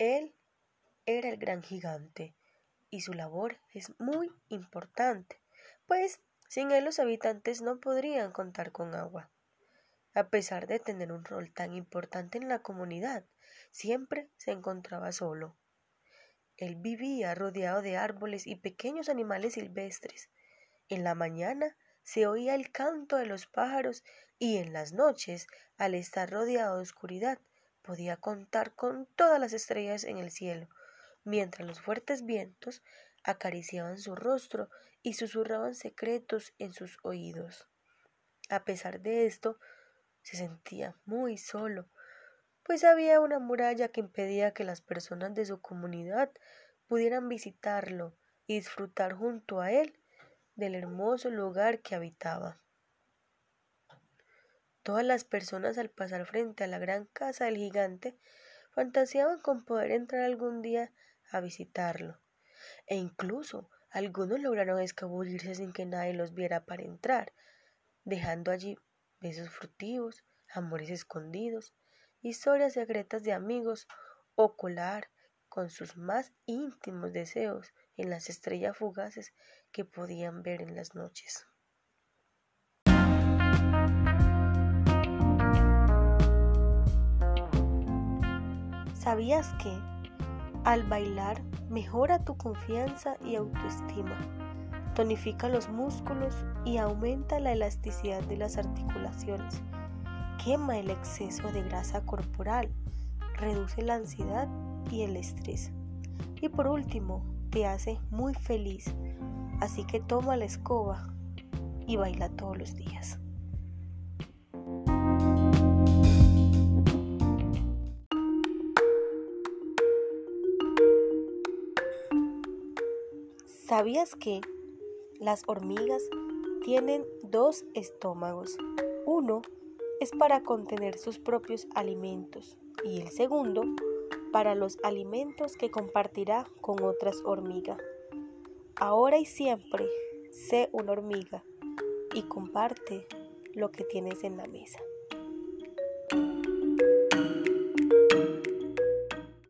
Él era el gran gigante y su labor es muy importante, pues sin él los habitantes no podrían contar con agua. A pesar de tener un rol tan importante en la comunidad, siempre se encontraba solo. Él vivía rodeado de árboles y pequeños animales silvestres. En la mañana se oía el canto de los pájaros y en las noches, al estar rodeado de oscuridad, podía contar con todas las estrellas en el cielo, mientras los fuertes vientos acariciaban su rostro y susurraban secretos en sus oídos. A pesar de esto, se sentía muy solo, pues había una muralla que impedía que las personas de su comunidad pudieran visitarlo y disfrutar junto a él del hermoso lugar que habitaba. Todas las personas al pasar frente a la gran casa del gigante fantaseaban con poder entrar algún día a visitarlo, e incluso algunos lograron escabullirse sin que nadie los viera para entrar, dejando allí besos furtivos, amores escondidos, historias secretas de amigos o colar con sus más íntimos deseos en las estrellas fugaces que podían ver en las noches. ¿Sabías que al bailar mejora tu confianza y autoestima, tonifica los músculos y aumenta la elasticidad de las articulaciones, quema el exceso de grasa corporal, reduce la ansiedad y el estrés. Y por último, te hace muy feliz, así que toma la escoba y baila todos los días. ¿Sabías que las hormigas tienen dos estómagos? Uno es para contener sus propios alimentos y el segundo para los alimentos que compartirá con otras hormigas. Ahora y siempre, sé una hormiga y comparte lo que tienes en la mesa.